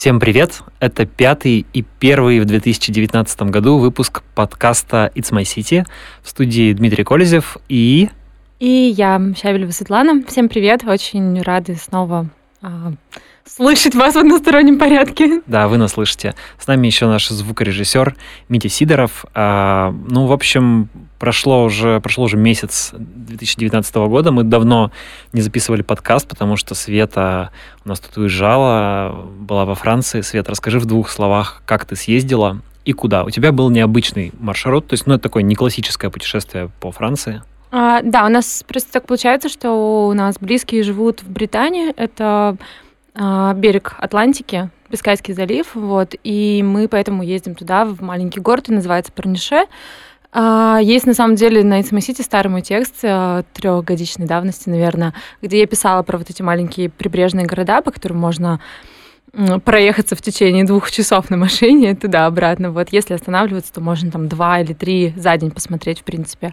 Всем привет! Это пятый и первый в 2019 году выпуск подкаста It's My City в студии Дмитрий Колезев и... И я, Щавелева Светлана. Всем привет! Очень рады снова а, слышать вас в одностороннем порядке. Да, вы нас слышите. С нами еще наш звукорежиссер Митя Сидоров. А, ну, в общем, прошло уже, прошло уже месяц 2019 года. Мы давно не записывали подкаст, потому что Света у нас тут уезжала, была во Франции. Света, расскажи в двух словах, как ты съездила и куда. У тебя был необычный маршрут, то есть, ну, это такое не классическое путешествие по Франции. А, да, у нас просто так получается, что у нас близкие живут в Британии. Это берег Атлантики, Бискайский залив, вот, и мы поэтому ездим туда, в маленький город, и называется Парнише. А, есть на самом деле на City старый мой текст а, трехгодичной давности, наверное, где я писала про вот эти маленькие прибрежные города, по которым можно проехаться в течение двух часов на машине туда-обратно. Вот если останавливаться, то можно там два или три за день посмотреть, в принципе.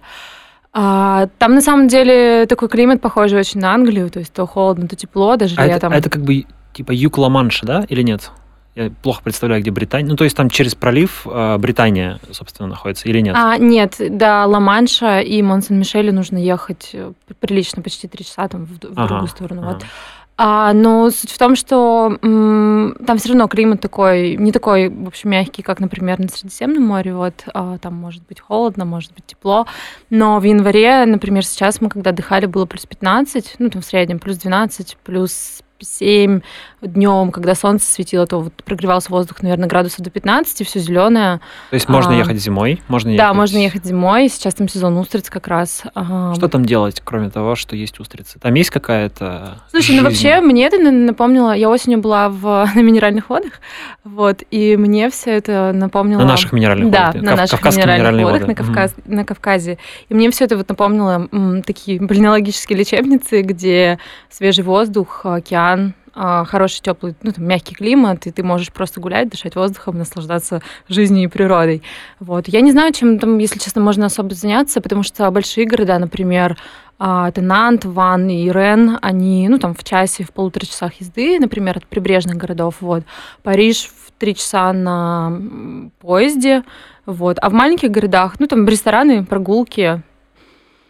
А, там на самом деле такой климат похожий очень на Англию, то есть то холодно, то тепло, даже а летом. Это, это как бы типа юг Ла-Манша, да, или нет? Я плохо представляю, где Британия. Ну, то есть там через пролив э, Британия, собственно, находится или нет? А, нет, до Ла-Манша и Монсен-Мишеля нужно ехать э, прилично, почти три часа там в, в ага, другую сторону. Ага. Вот. А, но суть в том, что м, там все равно климат такой, не такой, в общем, мягкий, как, например, на Средиземном море. Вот а, там может быть холодно, может быть тепло. Но в январе, например, сейчас мы, когда отдыхали, было плюс 15, ну там в среднем плюс 12, плюс c'est hum, днем, когда солнце светило, то вот прогревался воздух, наверное, градусов до 15, все зеленое. То есть можно а, ехать зимой? Можно ехать... Да, можно ехать зимой. Сейчас там сезон устриц как раз. Что там делать, кроме того, что есть устрицы? Там есть какая-то Слушай, жизнь? ну вообще мне это напомнило... Я осенью была в, на минеральных водах, вот, и мне все это напомнило... На наших минеральных да, водах? Да, на наших минеральных водах воды. на, Кавказ... mm на Кавказе. И мне все это вот напомнило м, такие бальнеологические лечебницы, где свежий воздух, океан, а, хороший теплый, ну, там, мягкий климат, и ты можешь просто гулять, дышать воздухом, наслаждаться жизнью и природой. Вот. Я не знаю, чем там, если честно, можно особо заняться, потому что большие города, например, а, это Нант, Ван и Рен, они, ну, там, в часе, в полутора часах езды, например, от прибрежных городов, вот. Париж в три часа на поезде, вот. А в маленьких городах, ну, там, рестораны, прогулки,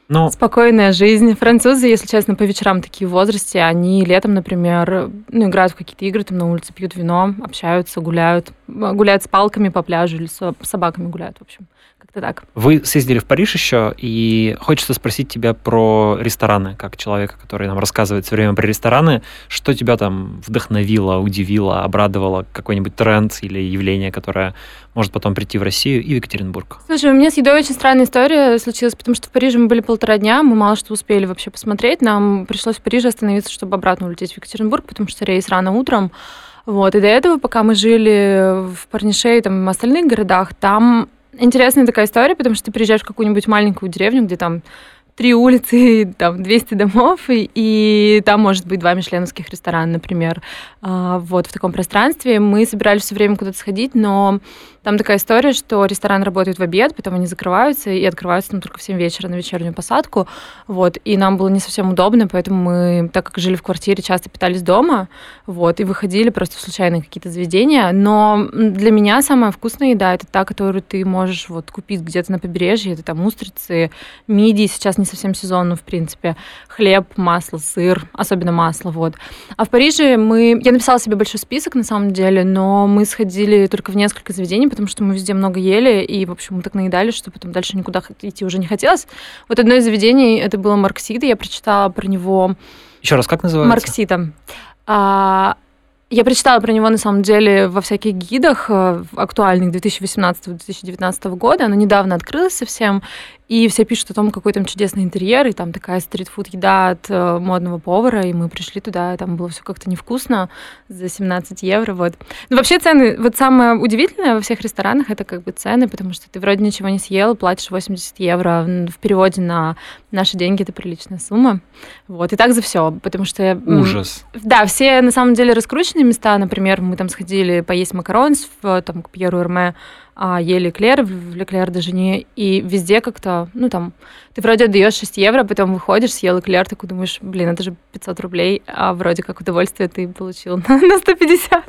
но... Спокойная жизнь. Французы, если честно, по вечерам такие в возрасте, они летом, например, ну, играют в какие-то игры, там на улице пьют вино, общаются, гуляют, гуляют с палками по пляжу или с собаками гуляют, в общем. Как-то так. Вы съездили в Париж еще, и хочется спросить тебя про рестораны, как человека, который нам рассказывает все время про рестораны. Что тебя там вдохновило, удивило, обрадовало? Какой-нибудь тренд или явление, которое может потом прийти в Россию и в Екатеринбург? Слушай, у меня с едой очень странная история случилась, потому что в Париже мы были полтора дня, мы мало что успели вообще посмотреть. Нам пришлось в Париже остановиться, чтобы обратно улететь в Екатеринбург, потому что рейс рано утром. Вот, и до этого, пока мы жили в Парнише и там в остальных городах, там интересная такая история, потому что ты приезжаешь в какую-нибудь маленькую деревню, где там три улицы, там 200 домов, и, и там может быть два мишленовских ресторана, например. А, вот в таком пространстве. Мы собирались все время куда-то сходить, но там такая история, что ресторан работает в обед, потом они закрываются и открываются там только в 7 вечера на вечернюю посадку. Вот. И нам было не совсем удобно, поэтому мы, так как жили в квартире, часто питались дома, вот, и выходили просто в случайные какие-то заведения. Но для меня самая вкусная еда — это та, которую ты можешь вот купить где-то на побережье. Это там устрицы, мидии, сейчас не совсем сезон, но в принципе, хлеб, масло, сыр, особенно масло, вот. А в Париже мы... Я написала себе большой список, на самом деле, но мы сходили только в несколько заведений, потому что мы везде много ели, и, в общем, мы так наедали, что потом дальше никуда идти уже не хотелось. Вот одно из заведений, это было Марксида, я прочитала про него... Еще раз, как называется? Марксита. А, я прочитала про него, на самом деле, во всяких гидах э, актуальных 2018-2019 года. Оно недавно открылось совсем, и все пишут о том, какой там чудесный интерьер, и там такая стритфуд еда от э, модного повара, и мы пришли туда, и там было все как-то невкусно за 17 евро, вот. Ну, вообще цены, вот самое удивительное во всех ресторанах, это как бы цены, потому что ты вроде ничего не съел, платишь 80 евро, в переводе на наши деньги это приличная сумма, вот, и так за все, потому что... Ужас. Да, все на самом деле раскрученные места, например, мы там сходили поесть макарон в, там, к Пьеру Эрме, а, ели Клер в Леклер даже не... И везде как-то, ну там, ты вроде отдаешь 6 евро, потом выходишь, съел Эклер, такой думаешь, блин, это же 500 рублей, а вроде как удовольствие ты получил на, на 150.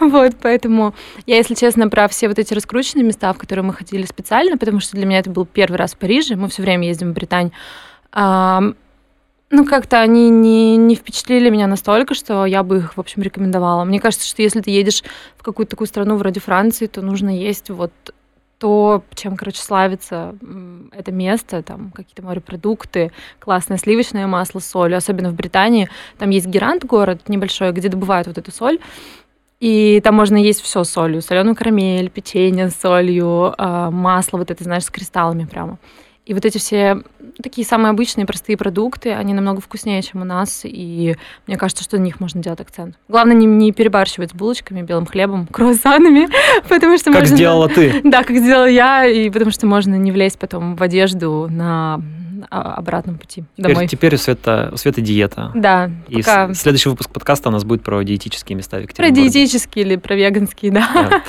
Вот, поэтому я, если честно, про все вот эти раскрученные места, в которые мы ходили специально, потому что для меня это был первый раз в Париже, мы все время ездим в Британь, ну, как-то они не, не впечатлили меня настолько, что я бы их, в общем, рекомендовала. Мне кажется, что если ты едешь в какую-то такую страну вроде Франции, то нужно есть вот то, чем, короче, славится это место, там какие-то морепродукты, классное сливочное масло с солью, особенно в Британии. Там есть Герант город небольшой, где добывают вот эту соль, и там можно есть все солью, соленую карамель, печенье с солью, а, масло вот это, знаешь, с кристаллами прямо. И вот эти все такие самые обычные простые продукты, они намного вкуснее, чем у нас, и мне кажется, что на них можно делать акцент. Главное не, не перебарщивать с булочками, белым хлебом, круассанами, потому что Как можно... сделала ты. Да, как сделала я, и потому что можно не влезть потом в одежду на а, обратном пути домой. Теперь, теперь у Света, у Света диета. Да, И пока... следующий выпуск подкаста у нас будет про диетические места в Про диетические или про веганские, да. Да.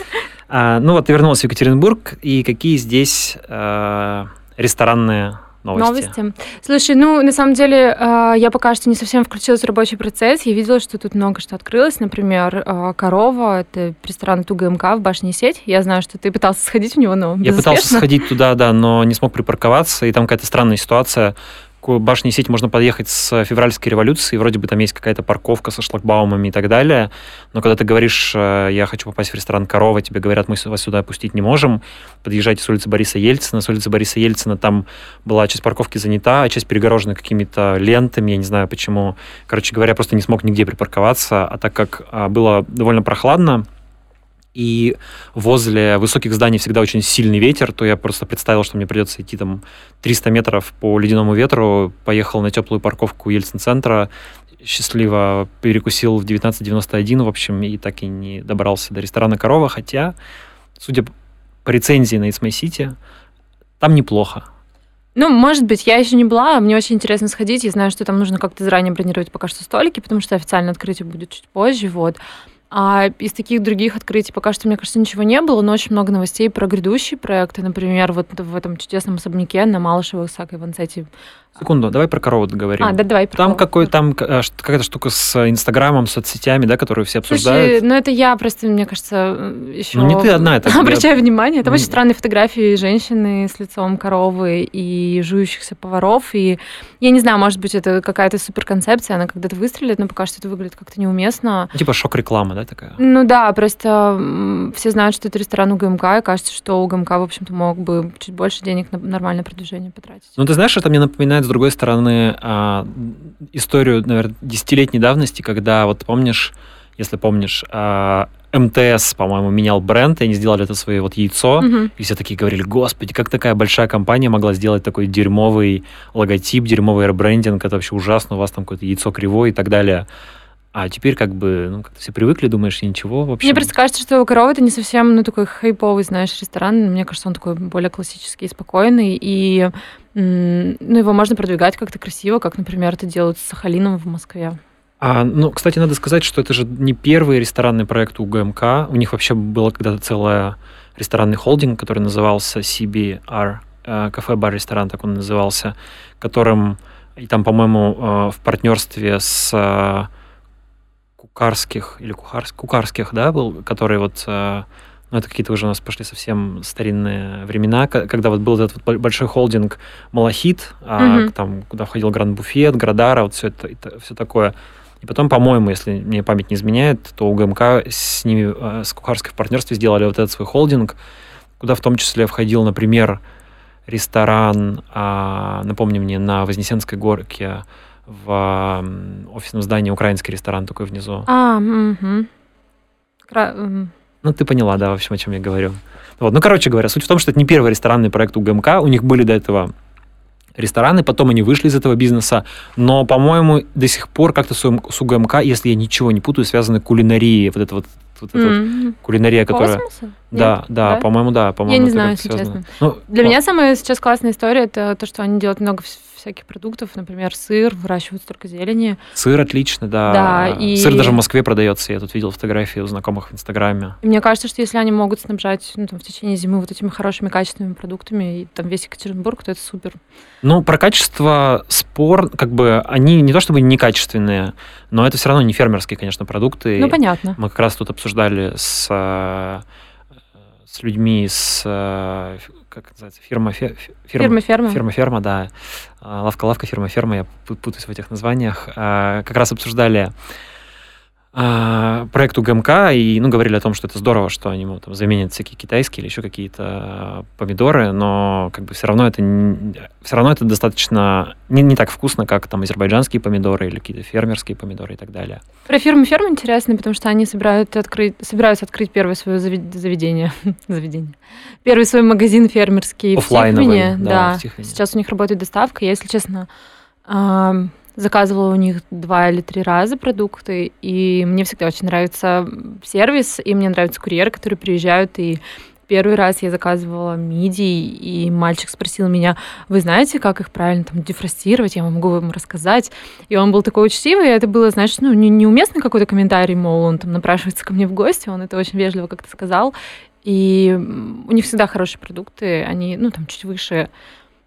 А, ну вот ты вернулась в Екатеринбург, и какие здесь э, ресторанные новости? Новости. Слушай, ну, на самом деле, э, я пока что не совсем включилась в рабочий процесс. Я видела, что тут много что открылось. Например, э, «Корова» — это ресторан ТУГМК в башне сеть. Я знаю, что ты пытался сходить в него, но Я пытался сходить туда, да, но не смог припарковаться, и там какая-то странная ситуация. К башне сети можно подъехать с февральской революции, вроде бы там есть какая-то парковка со шлагбаумами и так далее, но когда ты говоришь, э, я хочу попасть в ресторан «Корова», тебе говорят, мы вас сюда пустить не можем, подъезжайте с улицы Бориса Ельцина, с улицы Бориса Ельцина там была часть парковки занята, а часть перегорожена какими-то лентами, я не знаю почему. Короче говоря, просто не смог нигде припарковаться, а так как а, было довольно прохладно, и возле высоких зданий всегда очень сильный ветер, то я просто представил, что мне придется идти там 300 метров по ледяному ветру, поехал на теплую парковку Ельцин-центра, счастливо перекусил в 19.91, в общем, и так и не добрался до ресторана «Корова», хотя, судя по рецензии на It's My City, там неплохо. Ну, может быть, я еще не была, мне очень интересно сходить. Я знаю, что там нужно как-то заранее бронировать пока что столики, потому что официальное открытие будет чуть позже, вот. А из таких других открытий пока что, мне кажется, ничего не было, но очень много новостей про грядущие проекты. Например, вот в этом чудесном особняке на Малышево Сак и Ванцете. Секунду, давай про «Корову» договорим. А, да, давай. про Там какой там э, какая-то штука с Инстаграмом, соцсетями, да, которую все Слушай, обсуждают. ну это я просто, мне кажется, еще... Ну, не ты одна, это я- Обращаю внимание. Там М. очень странные фотографии женщины с лицом коровы и жующихся поваров. И я не знаю, может быть, это какая-то суперконцепция, она когда-то выстрелит, но пока что это выглядит как-то неуместно. Ну, Типа шок-реклама, да, такая? Ну да, просто все знают, что это ресторан УГМК, и кажется, что УГМК, в общем-то, мог бы чуть больше денег на нормальное продвижение потратить. Ну, ты знаешь, это мне напоминает, с другой стороны, а, историю, наверное, десятилетней давности, когда, вот помнишь, если помнишь, а, МТС, по-моему, менял бренд, и они сделали это свое вот яйцо, Мгм. и все такие говорили, господи, как такая большая компания могла сделать такой дерьмовый логотип, дерьмовый ребрендинг, это вообще ужасно, у вас там какое-то яйцо кривое и так далее. А теперь как бы, ну, как-то все привыкли, думаешь, ничего, в общем. Мне просто кажется, что у коровы это не совсем, ну, такой хайповый, знаешь, ресторан. Мне кажется, он такой более классический и спокойный. И, ну, его можно продвигать как-то красиво, как, например, это делают с Сахалином в Москве. А, ну, кстати, надо сказать, что это же не первый ресторанный проект у ГМК. У них вообще было когда-то целый ресторанный холдинг, который назывался CBR, э, кафе-бар-ресторан, так он назывался, которым, и там, по-моему, э, в партнерстве с э, Кукарских, или Кухарс, Кукарских, да, был, который вот, э, ну, это какие-то уже у нас пошли совсем старинные времена, ко- когда вот был этот вот большой холдинг Малахит, а, Мгм. там, куда входил Гранд Буфет, Градара, вот все это, все такое. И потом, по-моему, если мне память не изменяет, то у ГМК с ними, э, с Кухарской в партнерстве сделали вот этот свой холдинг, куда в том числе входил, например, ресторан, а, напомни мне, на Вознесенской горке в офисном здании украинский ресторан такой внизу. А. Кра- м. Ну, ты поняла, да, в общем, о чем я говорю. Вот. Ну, короче говоря, суть в том, что это не первый ресторанный проект у ГМК. У них были до этого рестораны, потом они вышли из этого бизнеса, но, по-моему, до сих пор как-то с, УГМК, если я ничего не путаю, связаны кулинарией, вот это вот, вот эта вот М. кулинария, которая... Космоса? Да, Нет? да, по-моему, да, по-моему. Я не знаю, если связано. честно. Ну, Для ну, меня самая сейчас классная история это то, что они делают много всяких продуктов. Например, сыр, выращивают столько зелени. Сыр отлично, да. Да, и- Сыр даже в Москве продается. Я тут видел фотографии у знакомых в Инстаграме. И мне кажется, что если они могут снабжать ну, там, в течение зимы вот этими хорошими качественными продуктами, и там весь Екатеринбург, то это супер. Ну, про качество спор, как бы, они не то чтобы некачественные, но это все равно не фермерские, конечно, продукты. Ну, понятно. Мы как раз тут обсуждали с, э, с людьми с, э, как называется, фирма, фе- фирма, Ферма-ферма. Ферма-ферма, да. А, Лавка-лавка, ферма-ферма, я пу- путаюсь в этих названиях. А, Как раз обсуждали а, проект УГМК и ну, говорили о том, что это здорово, что они ну, там, заменят всякие китайские или еще какие-то а, помидоры, но как бы все равно это все равно это достаточно не, не так вкусно, как там азербайджанские помидоры или какие-то фермерские помидоры и так далее. Про фирму-ферму интересно, потому что они собирают открыть, собираются открыть первое свое заведение. заведение. Первый свой магазин фермерский в Тихвине. да, Да, в Тихвине. Сейчас у них работает доставка. Я, если честно, заказывала у них два или три раза продукты, и мне всегда очень нравится сервис, и мне нравятся курьеры, которые приезжают и Первый раз я заказывала мидии, и мальчик спросил меня, вы знаете, как их правильно там дефростировать, я могу вам рассказать. И он был такой учтивый, и это было, знаешь, ну, не- неуместный какой-то комментарий, мол, он там напрашивается ко мне в гости, он это очень вежливо как-то сказал. И у них всегда хорошие продукты, они, ну, там, чуть выше,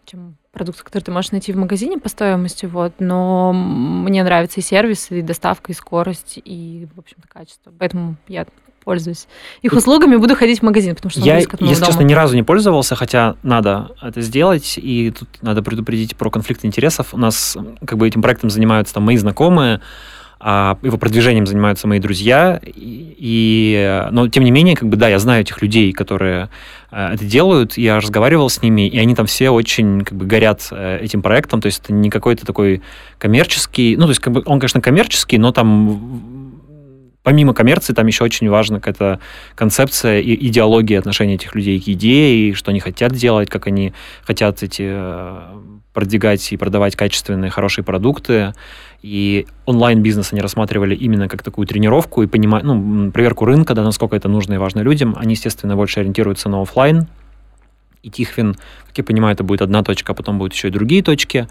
чем продукты, которые ты можешь найти в магазине по стоимости, вот, но мне нравится и сервис, и доставка, и скорость, и, в общем-то, качество. Поэтому я пользуюсь их услугами, буду ходить в магазин, потому что Я, если дома. честно, ни разу не пользовался, хотя надо это сделать, и тут надо предупредить про конфликт интересов. У нас как бы этим проектом занимаются там мои знакомые, а его продвижением занимаются мои друзья, и, и, но тем не менее, как бы да, я знаю этих людей, которые э, это делают, я разговаривал с ними, и они там все очень как бы горят э, этим проектом, то есть это не какой-то такой коммерческий, ну то есть как бы он, конечно, коммерческий, но там помимо коммерции там еще очень важна какая-то концепция и идеология отношения этих людей к идее, и что они хотят делать, как они хотят эти э, продвигать и продавать качественные, хорошие продукты. И онлайн-бизнес они рассматривали именно как такую тренировку и понимать, ну, проверку рынка, да, насколько это нужно и важно людям. Они, естественно, больше ориентируются на оффлайн. И Тихвин, как я понимаю, это будет одна точка, а потом будут еще и другие точки.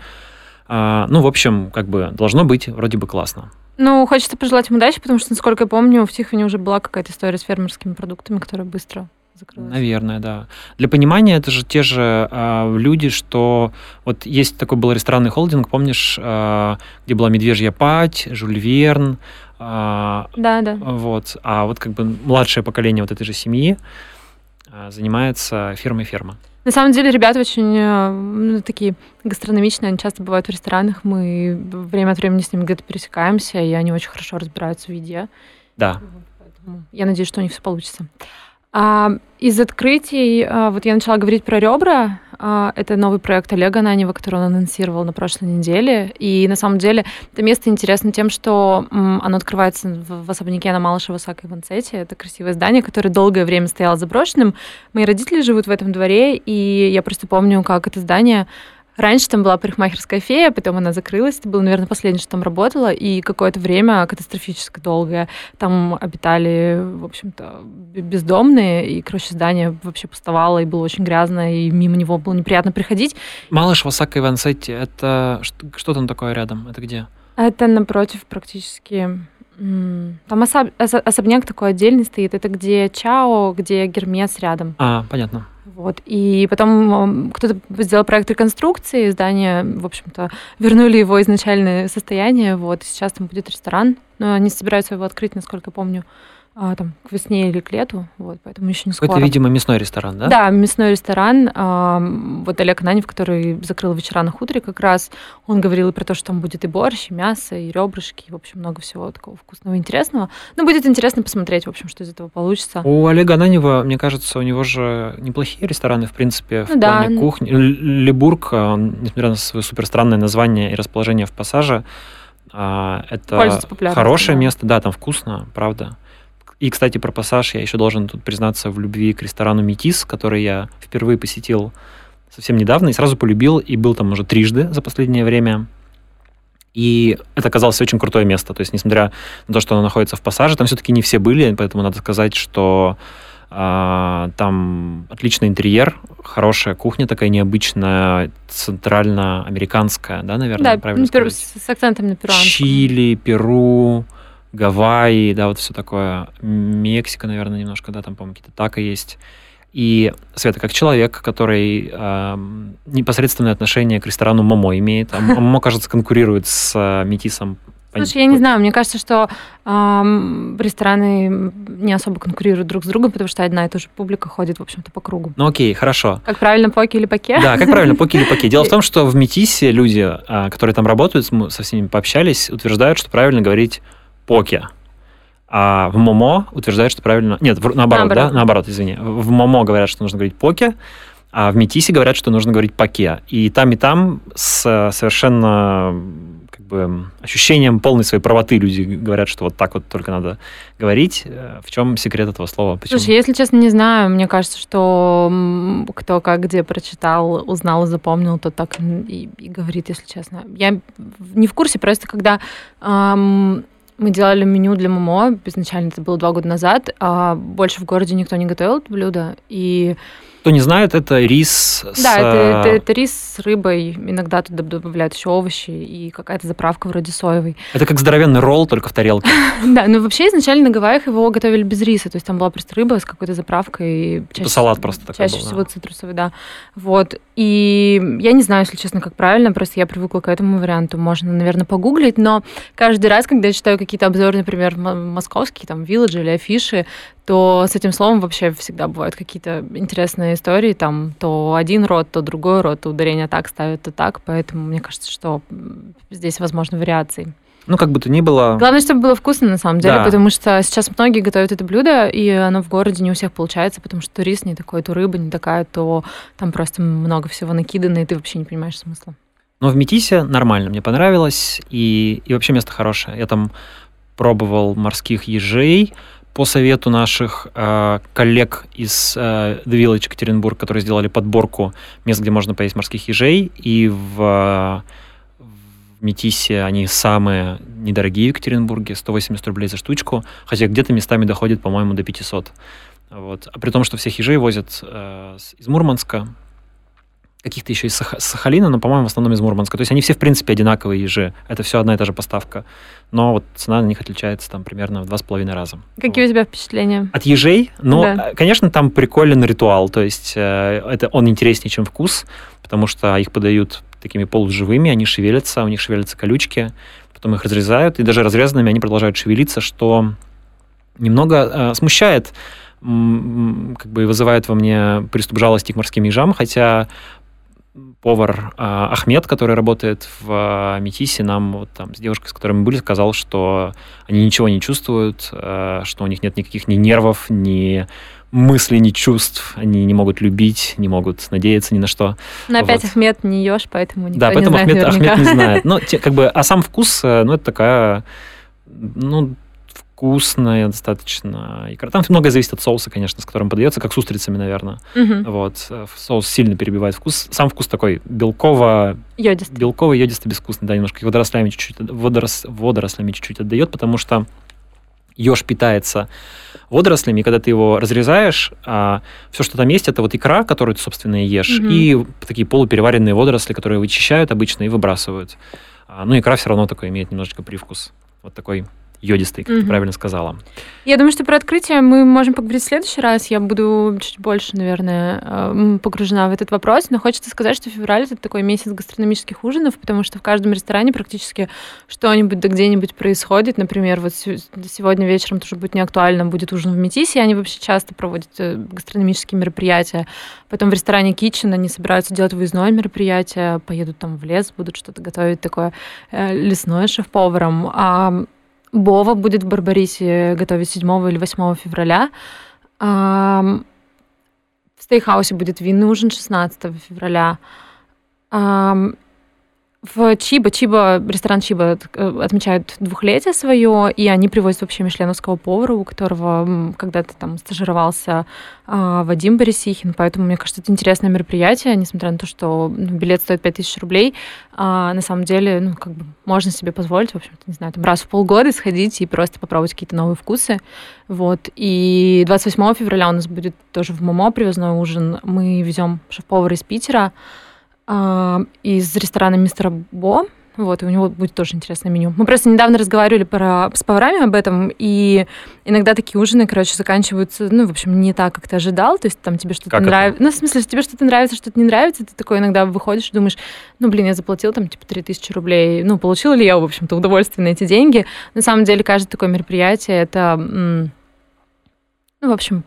А, ну, в общем, как бы должно быть вроде бы классно. Ну, хочется пожелать им удачи, потому что, насколько я помню, в Тихвине уже была какая-то история с фермерскими продуктами, которая быстро закрылась. Наверное, да. Для понимания, это же те же а, люди, что вот есть такой был ресторанный холдинг, помнишь, а, где была Медвежья пать, Жюль Верн, а, Да, да. вот, а вот как бы младшее поколение вот этой же семьи а, занимается фирмой ферма. На самом деле, ребята очень э, ну, такие гастрономичные, они часто бывают в ресторанах, мы время от времени с ними где-то пересекаемся, и они очень хорошо разбираются в еде. Да. Поэтому я надеюсь, что у них все получится. А, из открытий, а, вот я начала говорить про ребра. А, это новый проект Олега Ананева, который он анонсировал на прошлой неделе. И на самом деле это место интересно тем, что оно открывается в, особняке на Малышево Сака Иванцете. Это красивое здание, которое долгое время стояло заброшенным. Мои родители живут в этом дворе, и я просто помню, как это здание Раньше там была парикмахерская фея, потом она закрылась. Это было, наверное, последнее, что там работало. И какое-то время катастрофически долгое. Там обитали, в общем-то, бездомные. И, короче, здание вообще пустовало, и было очень грязно, и мимо него было неприятно приходить. Малыш Васака Ивансетти, это что, что там такое рядом? Это где? Это напротив практически... Там особ- осо- особняк такой отдельный стоит. Это где Чао, где Гермес рядом. А, понятно. Вот. И потом кто-то сделал проект реконструкции, здание, в общем-то, вернули его изначальное состояние, вот, сейчас там будет ресторан, но они собираются его открыть, насколько помню, а, там, к весне или к лету, вот, поэтому еще не скоро. Какой-то, видимо, мясной ресторан, да? Да, мясной ресторан. а, Вот Олег Ананев, который закрыл вечера на хуторе как раз, он говорил и про то, что там будет и борщ, и мясо, и ребрышки, и, в общем, много всего такого вкусного и интересного. Ну, будет интересно посмотреть, в общем, что из этого получится. У Олега Ананева, мне кажется, у него же неплохие рестораны, в принципе, в Ну да. плане кухни. Л- Лебург, он, несмотря на свое супер странное название и расположение в пассаже, а, это хорошее да. место. Да, там вкусно, правда. И, кстати, про пассаж я еще должен тут признаться в любви к ресторану Метис, который я впервые посетил совсем недавно и сразу полюбил, и был там уже трижды за последнее время. И это оказалось очень крутое место. То есть, несмотря на то, что оно находится в пассаже, там все-таки не все были, поэтому надо сказать, что А, там отличный интерьер, хорошая кухня такая необычная, центральноамериканская, да, наверное, Да, правильно пер- сказать? с акцентом на перуанском. Чили, Перу, Гавайи, да, вот все такое. Мексика, наверное, немножко, да, там, по-моему, какие-то тако есть. И, Света, как человек, который эм, непосредственное отношение к ресторану Момо имеет, а Момо, кажется, конкурирует с э, Метисом. Слушай, я не знаю, мне кажется, что ам, рестораны не особо конкурируют друг с другом, потому что одна и та же публика ходит, в общем-то, по кругу. Ну окей, хорошо. Как правильно, поки или поке? Да, как правильно, поки или поки. Дело в том, что в Метисе люди, а, которые там работают, мы со всеми пообщались, утверждают, что правильно говорить поке. А в Момо утверждают, что правильно... Нет, в- наоборот, Наоборот. да? Наоборот, извини. В Момо говорят, что нужно говорить поке, а в Метисе говорят, что нужно говорить паке. И там, и там с совершенно как бы ощущением полной своей правоты люди говорят, что вот так вот только надо говорить. Э, В чем секрет этого слова? Почему? Слушай, если честно, не знаю. Мне кажется, что кто как где прочитал, узнал запомнил, тот так и, и говорит, если честно. Я не в курсе, просто когда ам, мы делали меню для Момо, изначально это было два года назад, а больше в городе никто не готовил это блюдо, и Кто не знает, это рис с... Да, это, это, э, это рис с рыбой. Иногда туда добавляют еще овощи и какая-то заправка вроде соевой. Это как здоровенный ролл, только в тарелке. Да, но вообще изначально на Гавайях его готовили без риса. То есть там была просто рыба с какой-то заправкой. Чаще, салат просто такой Чаще всего цитрусовый, да. Вот. И я не знаю, если честно, как правильно. Просто я привыкла к этому варианту. Можно, наверное, погуглить. Но каждый раз, когда я читаю какие-то обзоры, например, московские, там, вилледжи или афиши, то с этим словом вообще всегда бывают какие-то интересные истории. Там то один род, то другой род, то ударение так ставят, то так. Поэтому мне кажется, что здесь возможны вариации. Ну, как бы то ни было. Главное, чтобы было вкусно, на самом деле, Да. потому что сейчас многие готовят это блюдо, и оно в городе не у всех получается, потому что рис не такой, то рыба не такая, то там просто много всего накидано, и ты вообще не понимаешь смысла. Но в Метисе нормально, мне понравилось. И, и вообще место хорошее. Я там пробовал морских ежей по совету наших э, коллег из э, The Village Екатеринбург, которые сделали подборку мест, где можно поесть морских ежей. И в, э, в Метисе они самые недорогие в Екатеринбурге, 180 рублей за штучку, хотя где-то местами доходит, по-моему, до 500. Вот. А при том, что всех ежей возят э, из Мурманска, каких-то еще из Саха- Сахалина, но, по-моему, в основном из Мурманска. То есть они все, в принципе, одинаковые ежи. Это все одна и та же поставка. Но вот цена на них отличается там примерно в два с половиной раза. Какие Вот. у тебя впечатления? От ежей, ну, Да. э, конечно, там приколен ритуал, то есть э, это он интереснее, чем вкус, потому что их подают такими полуживыми, они шевелятся, у них шевелятся колючки, потом их разрезают, и даже разрезанными они продолжают шевелиться, что немного э, смущает, как бы вызывает во мне приступ жалости к морским ежам, хотя повар э, Ахмед, который работает в э, Метисе, нам вот там с девушкой, с которой мы были, сказал, что они ничего не чувствуют, э, что у них нет никаких ни нервов, ни мыслей, ни чувств, они не могут любить, не могут надеяться ни на что. Но опять Вот. Ахмед не ешь, поэтому никто да, не поэтому знает Ахмед, наверняка. Ахмед не знает. Ну, те- как бы, а сам вкус, э, ну, это такая, ну, вкусная достаточно икра. Там много зависит от соуса, конечно, с которым подается, как с устрицами, наверное. Мгм. Вот. э, Соус сильно перебивает вкус. Сам вкус такой белково, Йодист. белковый, йодистый, безвкусный, да, немножко и водорослями чуть-чуть, водорос, водорослями чуть-чуть отдает, потому что еж питается водорослями, и когда ты его разрезаешь, все, что там есть, это вот икра, которую ты, собственно, и ешь, Мгм. и такие полупереваренные водоросли, которые вычищают обычно и выбрасывают. А, Ну, икра все равно такой имеет немножечко привкус. Вот такой йодистый, как ты Мгм. правильно сказала. Я думаю, что про открытие мы можем поговорить в следующий раз. Я буду чуть больше, наверное, эм, погружена в этот вопрос. Но хочется сказать, что февраль это такой месяц гастрономических ужинов, потому что в каждом ресторане практически что-нибудь да где-нибудь происходит. Например, вот се- сегодня вечером тоже будет не актуально, будет ужин в Метисе. Они вообще часто проводят э, гастрономические мероприятия. Потом в ресторане Kitchen они собираются делать выездное мероприятие, поедут там в лес, будут что-то готовить такое э, лесное шеф-поваром. А Бова будет в Барбарисе готовить 7 или 8 февраля. В стейхаусе будет винный ужин 16 февраля. В Чиба, Чиба, ресторан Чиба э, отмечают двухлетие свое, и они привозят вообще мишленовского повара, у которого когда-то там стажировался а, Вадим Борисихин, поэтому, мне кажется, это интересное мероприятие, несмотря на то, что ну, билет стоит 5000 рублей, а, на самом деле, ну, как бы можно себе позволить, в общем-то, не знаю, там раз в полгода сходить и просто попробовать какие-то новые вкусы, вот, и 28 февраля у нас будет тоже в МОМО привозной ужин, мы везем шеф-повара из Питера, из ресторана Мистера Бо. Вот, и у него будет тоже интересное меню. Мы просто недавно разговаривали про, с поварами об этом, и иногда такие ужины, короче, заканчиваются, ну, в общем, не так, как ты ожидал. То есть там тебе что-то нравится. Ну, в смысле, тебе что-то нравится, что-то не нравится, ты такой иногда выходишь и думаешь, ну, блин, я заплатил там, типа, 3000 рублей. Ну, получила ли я, в общем-то, удовольствие на эти деньги? На самом деле, каждое такое мероприятие, это, ну, в общем,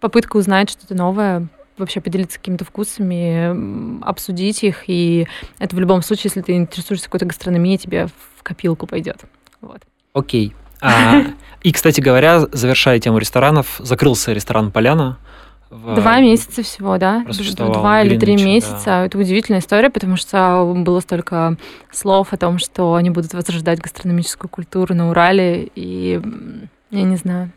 попытка узнать что-то новое, вообще поделиться какими-то вкусами, обсудить их. И это в любом случае, если ты интересуешься какой-то гастрономией, тебе в копилку пойдет. Вот. Окей. А, и, кстати говоря, завершая тему ресторанов, закрылся ресторан «Поляна». В... Два месяца всего, да? Два или три месяца. Да. Это удивительная история, потому что было столько слов о том, что они будут возрождать гастрономическую культуру на Урале. И я не знаю.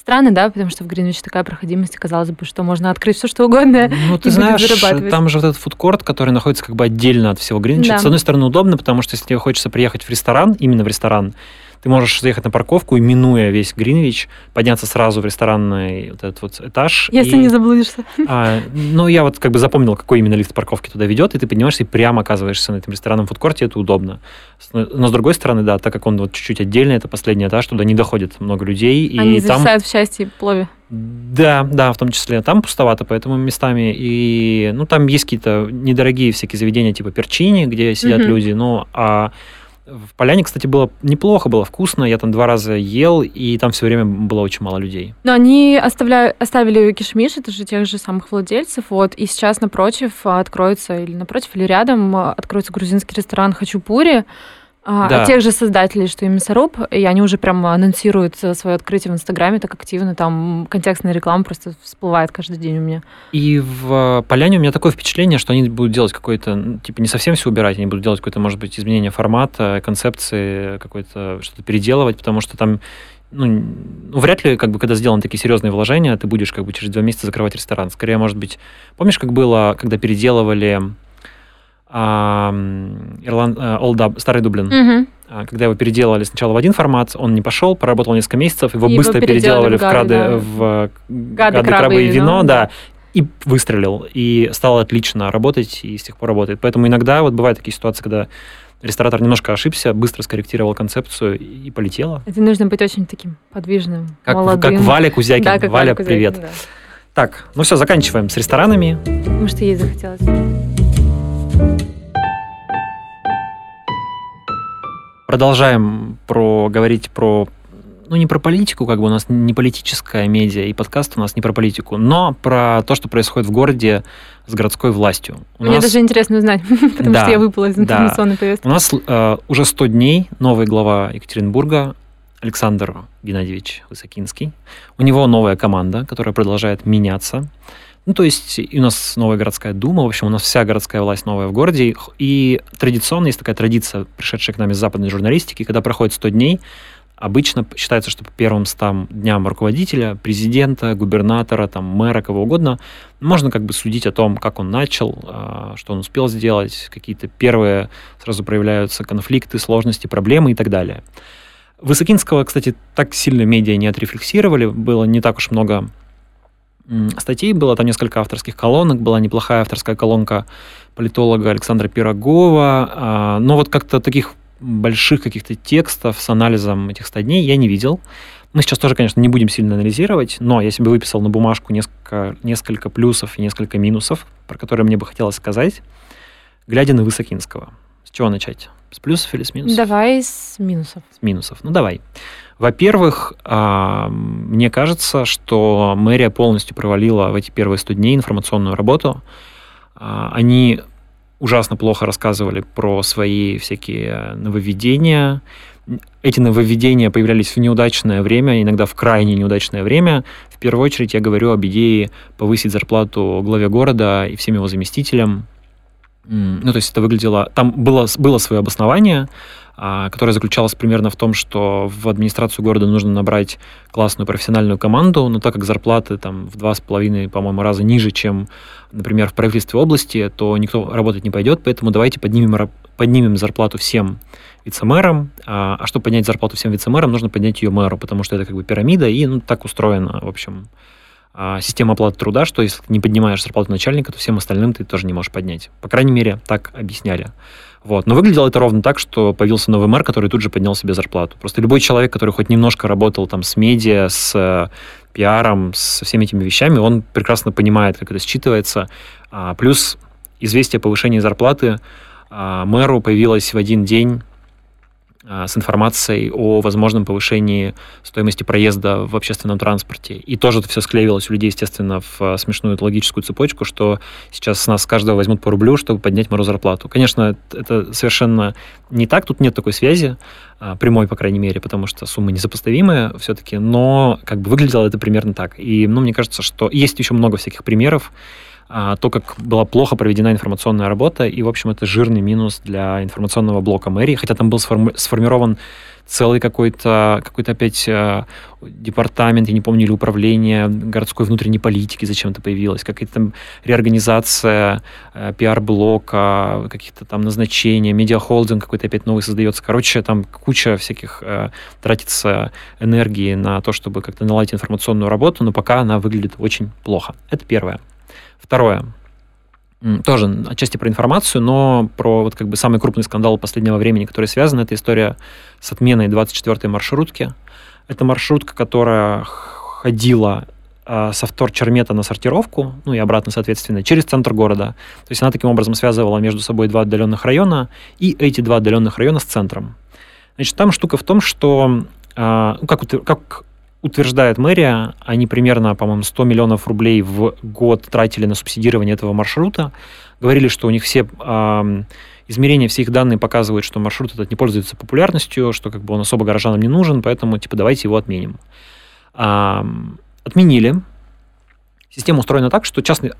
Странно, да, потому что в Гринвиче такая проходимость, казалось бы, что можно открыть все, что угодно. Ну, ты знаешь, там же вот этот фудкорт, который находится как бы отдельно от всего Гринвича. Да. С одной стороны, удобно, потому что если тебе хочется приехать в ресторан, именно в ресторан, ты можешь заехать на парковку и, минуя весь Гринвич, подняться сразу в ресторанный вот этот вот этаж. Если и, не заблудишься. А, ну, я вот как бы запомнил, какой именно лифт парковки туда ведет, и ты поднимаешься и прямо оказываешься на этом ресторанном фудкорте, это удобно. Но с другой стороны, да, так как он вот чуть-чуть отдельный, это последний этаж, туда не доходит много людей. Они и зависают там... в счастье и плове. Да, да, в том числе. Там пустовато, поэтому местами. И, ну, там есть какие-то недорогие всякие заведения, типа перчини, где сидят mm-hmm. люди, ну, а в Поляне, кстати, было неплохо, было вкусно. Я там два раза ел, и там все время было очень мало людей. Но они оставляют, оставили кишмиш, это же тех же самых владельцев, вот, и сейчас напротив откроется, или напротив, или рядом откроется грузинский ресторан Хачупури, а, да. От тех же создателей, что и Мясоруб, и они уже прям анонсируют свое открытие в Инстаграме так активно, там контекстная реклама просто всплывает каждый день у меня. И в Поляне у меня такое впечатление, что они будут делать какой-то, типа не совсем все убирать, они будут делать какое-то, может быть, изменение формата, концепции, какое-то что-то переделывать, потому что там ну, ну, вряд ли, как бы, когда сделаны такие серьезные вложения, ты будешь, как бы, через два месяца закрывать ресторан. Скорее, может быть, помнишь, как было, когда переделывали Ирланд, Old э, Старый Дублин. Угу. Когда его переделали сначала в один формат, он не пошел, проработал несколько месяцев, его и быстро его переделали, переделали в, крады, да. в гады, гады крабы, и вино, вино да. да, и выстрелил, и стал отлично работать, и с тех пор работает. Поэтому иногда вот бывают такие ситуации, когда ресторатор немножко ошибся, быстро скорректировал концепцию и полетело. Это нужно быть очень таким подвижным, как, молодым. Как Валя Кузякин. Да, как Валя, Валя привет. да. Так, ну все, заканчиваем с ресторанами. Может, ей захотелось. Продолжаем про, говорить про ну, не про политику, как бы у нас не политическая медиа, и подкаст у нас не про политику, но про то, что происходит в городе с городской властью. У Мне нас... даже интересно узнать, потому да, что я выпала из информационной да. повестки. У нас э, уже 100 дней новый глава Екатеринбурга Александр Геннадьевич Высокинский. У него новая команда, которая продолжает меняться. Ну, то есть у нас новая городская дума, в общем, у нас вся городская власть новая в городе, и традиционно есть такая традиция, пришедшая к нам из западной журналистики, когда проходит 100 дней, обычно считается, что по первым 100 дням руководителя, президента, губернатора, там, мэра, кого угодно, можно как бы судить о том, как он начал, а, что он успел сделать, какие-то первые сразу проявляются конфликты, сложности, проблемы и так далее. Высокинского, кстати, так сильно медиа не отрефлексировали, было не так уж много статей, было там несколько авторских колонок, была неплохая авторская колонка политолога Александра Пирогова, а, но вот как-то таких больших каких-то текстов с анализом этих 100 дней я не видел. Мы сейчас тоже, конечно, не будем сильно анализировать, но я себе выписал на бумажку несколько, несколько плюсов и несколько минусов, про которые мне бы хотелось сказать, глядя на Высокинского. С чего начать? С плюсов или с минусов? Давай с минусов. С минусов. Ну, давай. Во-первых, а, мне кажется, что мэрия полностью провалила в эти первые 100 дней информационную работу. А, они ужасно плохо рассказывали про свои всякие нововведения. Эти нововведения появлялись в неудачное время, иногда в крайне неудачное время. В первую очередь я говорю об идее повысить зарплату главе города и всем его заместителям. Ну, то есть это выглядело... Там было, было свое обоснование, а, которое заключалось примерно в том, что в администрацию города нужно набрать классную профессиональную команду, но так как зарплаты там в два с половиной, по-моему, раза ниже, чем, например, в правительстве области, то никто работать не пойдет, поэтому давайте поднимем, поднимем зарплату всем вице-мэрам, а, а чтобы поднять зарплату всем вице-мэрам, нужно поднять ее мэру, потому что это как бы пирамида, и ну, так устроена, в общем, система оплаты труда, что если не поднимаешь зарплату начальника, то всем остальным ты тоже не можешь поднять. По крайней мере, так объясняли. Вот. Но выглядело это ровно так, что появился новый мэр, который тут же поднял себе зарплату. Просто любой человек, который хоть немножко работал там с медиа, с э, пиаром, со всеми этими вещами, он прекрасно понимает, как это считывается. А, плюс известие о повышении зарплаты а, мэру появилось в один день а, с информацией о возможном повышении стоимости проезда в общественном транспорте. И тоже это все склеивалось у людей, естественно, в а, смешную логическую цепочку, что сейчас с нас каждого возьмут по рублю, чтобы поднять мору зарплату. Конечно, это совершенно не так, тут нет такой связи, а, прямой, по крайней мере, потому что суммы несопоставимые все-таки, но как бы выглядело это примерно так. И, ну, мне кажется, что есть еще много всяких примеров, а, то, как была плохо проведена информационная работа, и, в общем, это жирный минус для информационного блока мэрии, хотя там был сформи- сформирован целый какой-то, какой-то опять э, департамент, я не помню, или управление городской внутренней политики зачем-то появилось, какая-то там реорганизация э, пиар-блока, каких-то там назначения, медиахолдинг какой-то опять новый создается. Короче, там куча всяких э, тратится энергии на то, чтобы как-то наладить информационную работу, но пока она выглядит очень плохо. Это первое. Второе. Тоже отчасти про информацию, но про вот как бы самый крупный скандал последнего времени, который связан, это история с отменой 24-й маршрутки. Это маршрутка, которая ходила э, со втор Чермета на сортировку, ну и обратно, соответственно, через центр города. То есть она таким образом связывала между собой два отдаленных района и эти два отдаленных района с центром. Значит, там штука в том, что э, как, как утверждает мэрия, они примерно, по-моему, 100 миллионов рублей в год тратили на субсидирование этого маршрута. Говорили, что у них все э, измерения, все их данные показывают, что маршрут этот не пользуется популярностью, что как бы он особо горожанам не нужен, поэтому типа давайте его отменим. Э, отменили. Система устроена так, что частный...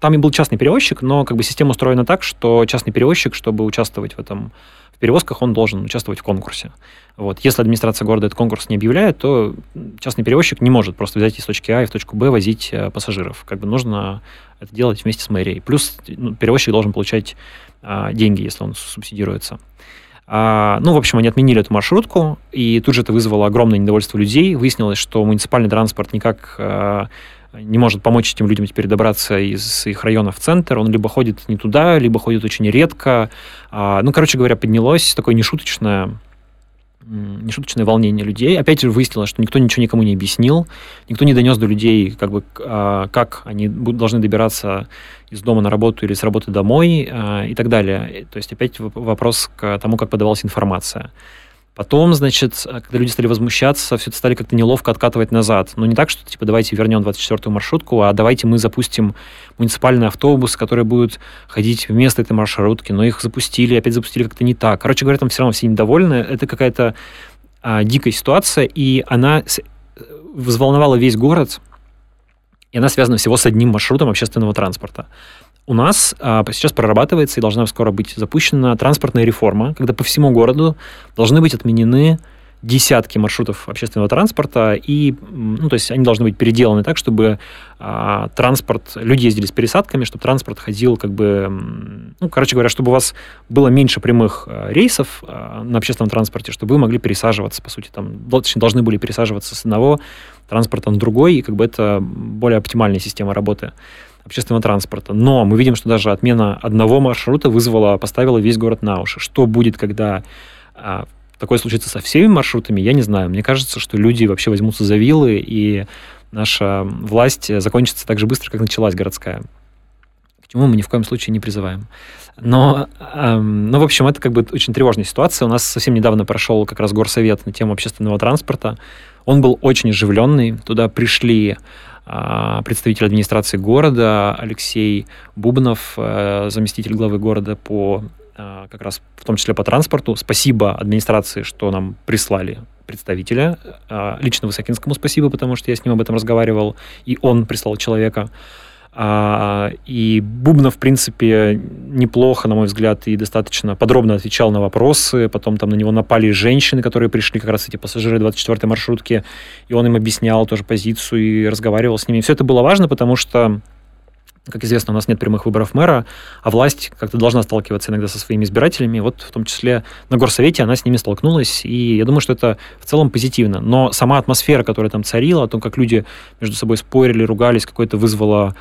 Там и был частный перевозчик, но как бы система устроена так, что частный перевозчик, чтобы участвовать в этом в перевозках он должен участвовать в конкурсе. Вот. Если администрация города этот конкурс не объявляет, то частный перевозчик не может просто взять из точки А и в точку Б возить э, пассажиров. Как бы нужно это делать вместе с мэрией. Плюс ну, перевозчик должен получать а, деньги, если он субсидируется. А, ну, в общем, они отменили эту маршрутку, и тут же это вызвало огромное недовольство людей. Выяснилось, что муниципальный транспорт никак а, не может помочь этим людям теперь добраться из их района в центр. Он либо ходит не туда, либо ходит очень редко. А, ну, короче говоря, поднялось такое нешуточное нешуточное волнение людей. Опять же выяснилось, что никто ничего никому не объяснил, никто не донес до людей, как бы, а, как они должны добираться из дома на работу или с работы домой а, и так далее. То есть опять вопрос к тому, как подавалась информация. Потом, значит, когда люди стали возмущаться, все это стали как-то неловко откатывать назад. Но не так, что типа давайте вернем 24-ю маршрутку, а давайте мы запустим муниципальный автобус, который будет ходить вместо этой маршрутки. Но их запустили, опять запустили как-то не так. Короче говоря, там все равно все недовольны. Это какая-то а, дикая ситуация, и она взволновала весь город, и она связана всего с одним маршрутом общественного транспорта. У нас а, сейчас прорабатывается и должна скоро быть запущена транспортная реформа, когда по всему городу должны быть отменены десятки маршрутов общественного транспорта, и, ну, то есть они должны быть переделаны так, чтобы а, транспорт, люди ездили с пересадками, чтобы транспорт ходил как бы, ну, короче говоря, чтобы у вас было меньше прямых а, рейсов а, на общественном транспорте, чтобы вы могли пересаживаться, по сути, там, точнее, должны были пересаживаться с одного транспорта на другой, и как бы это более оптимальная система работы общественного транспорта. Но мы видим, что даже отмена одного маршрута вызвала, поставила весь город на уши. Что будет, когда а, такое случится со всеми маршрутами, я не знаю. Мне кажется, что люди вообще возьмутся за вилы, и наша власть закончится так же быстро, как началась городская. К чему мы ни в коем случае не призываем. Но, эм, ну, в общем, это как бы очень тревожная ситуация. У нас совсем недавно прошел как раз горсовет на тему общественного транспорта. Он был очень оживленный. Туда пришли представитель администрации города Алексей Бубнов, э, заместитель главы города по э, как раз в том числе по транспорту. Спасибо администрации, что нам прислали представителя. Э, лично Высокинскому спасибо, потому что я с ним об этом разговаривал, и он прислал человека. А, и Бубнов, в принципе, неплохо, на мой взгляд, и достаточно подробно отвечал на вопросы. Потом там на него напали женщины, которые пришли, как раз эти пассажиры 24-й маршрутки, и он им объяснял тоже позицию и разговаривал с ними. Все это было важно, потому что как известно, у нас нет прямых выборов мэра, а власть как-то должна сталкиваться иногда со своими избирателями. Вот в том числе на горсовете она с ними столкнулась, и я думаю, что это в целом позитивно. Но сама атмосфера, которая там царила, о том, как люди между собой спорили, ругались, какое-то вызвало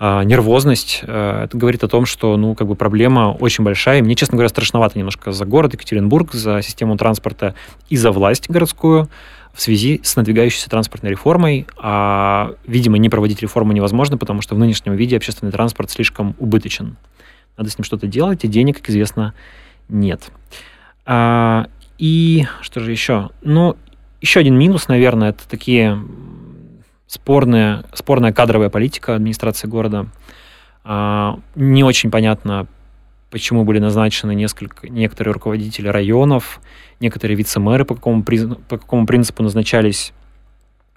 нервозность, а, это говорит о том, что, ну, как бы проблема очень большая. И мне, честно говоря, страшновато немножко за город Екатеринбург, за систему транспорта и за власть городскую в связи с надвигающейся транспортной реформой. А, видимо, не проводить реформу невозможно, потому что в нынешнем виде общественный транспорт слишком убыточен. Надо с ним что-то делать, и денег, как известно, нет. А, и что же еще? Ну, еще один минус, наверное, это такие спорная, спорная кадровая политика администрации города. А, не очень понятно, почему были назначены несколько, некоторые руководители районов, некоторые вице-мэры, по какому, по какому принципу назначались.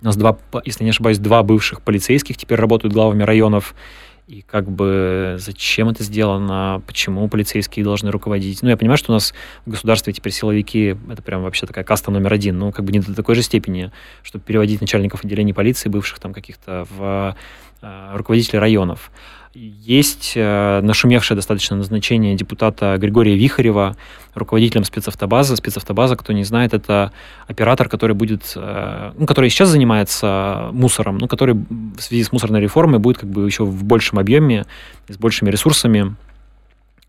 У нас два, если не ошибаюсь, два бывших полицейских теперь работают главами районов. И как бы зачем это сделано, почему полицейские должны руководить. Ну, я понимаю, что у нас в государстве теперь силовики, это прям вообще такая каста номер один, но как бы не до такой же степени, чтобы переводить начальников отделений полиции, бывших там каких-то в э, руководителей районов. Есть э, нашумевшее достаточно назначение депутата Григория Вихарева руководителем спецавтобазы. Спецавтобаза, кто не знает, это оператор, который будет, э, ну, который сейчас занимается мусором, но который в связи с мусорной реформой будет как бы еще в большем объеме, с большими ресурсами